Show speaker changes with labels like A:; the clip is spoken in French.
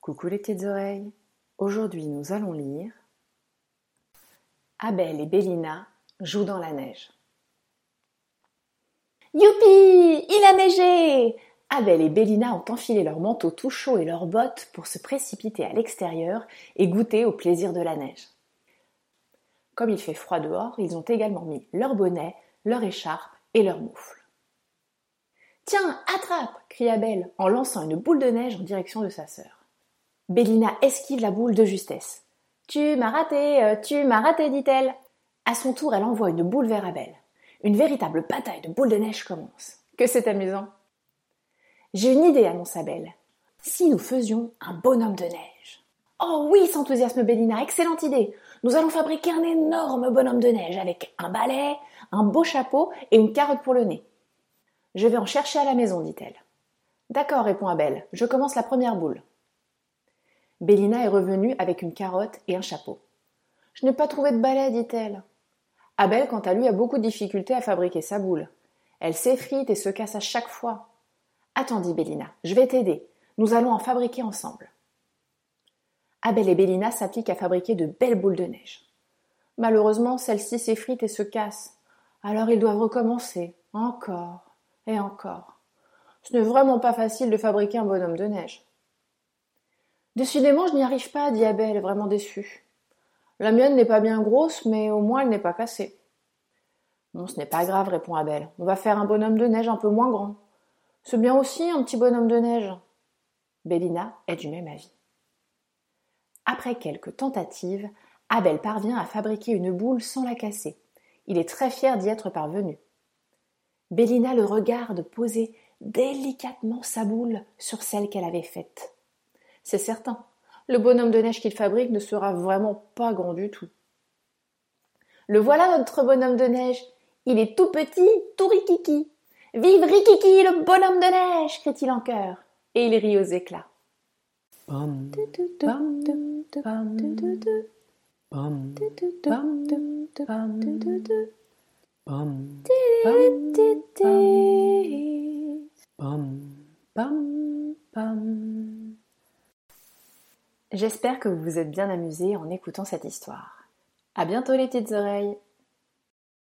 A: Coucou les petites oreilles. Aujourd'hui, nous allons lire Abel et Bélina jouent dans la neige. Youpi Il a Abel et Bélina ont enfilé leurs manteaux tout chauds et leurs bottes pour se précipiter à l'extérieur et goûter au plaisir de la neige. Comme il fait froid dehors, ils ont également mis leur bonnet, leur écharpe et leur moufle. Tiens, attrape crie Abel en lançant une boule de neige en direction de sa sœur. Bélina esquive la boule de justesse. Tu m'as raté, euh, tu m'as raté, dit-elle. À son tour, elle envoie une boule vers Abel. Une véritable bataille de boules de neige commence. Que c'est amusant. J'ai une idée, annonce Abel. Si nous faisions un bonhomme de neige. Oh oui, s'enthousiasme Bélina, excellente idée. Nous allons fabriquer un énorme bonhomme de neige avec un balai, un beau chapeau et une carotte pour le nez. Je vais en chercher à la maison, dit-elle. D'accord, répond Abel, je commence la première boule. Bélina est revenue avec une carotte et un chapeau. Je n'ai pas trouvé de balai, dit-elle. Abel, quant à lui, a beaucoup de difficultés à fabriquer sa boule. Elle s'effrite et se casse à chaque fois. Attends, dit Bélina, je vais t'aider. Nous allons en fabriquer ensemble. Abel et Bélina s'appliquent à fabriquer de belles boules de neige. Malheureusement, celles-ci s'effritent et se cassent. Alors ils doivent recommencer, encore et encore. Ce n'est vraiment pas facile de fabriquer un bonhomme de neige. Décidément, je n'y arrive pas, dit Abel, vraiment déçu. La mienne n'est pas bien grosse, mais au moins elle n'est pas cassée. Non, ce n'est pas grave, répond Abel. On va faire un bonhomme de neige un peu moins grand. C'est bien aussi un petit bonhomme de neige. Bélina est du même avis. Après quelques tentatives, Abel parvient à fabriquer une boule sans la casser. Il est très fier d'y être parvenu. Bélina le regarde poser délicatement sa boule sur celle qu'elle avait faite. C'est certain, le bonhomme de neige qu'il fabrique ne sera vraiment pas grand du tout. Le voilà notre bonhomme de neige. Il est tout petit, tout rikiki. Vive Rikiki, le bonhomme de neige crie-t-il en chœur, et il rit aux éclats. J'espère que vous vous êtes bien amusés en écoutant cette histoire. À bientôt les petites oreilles!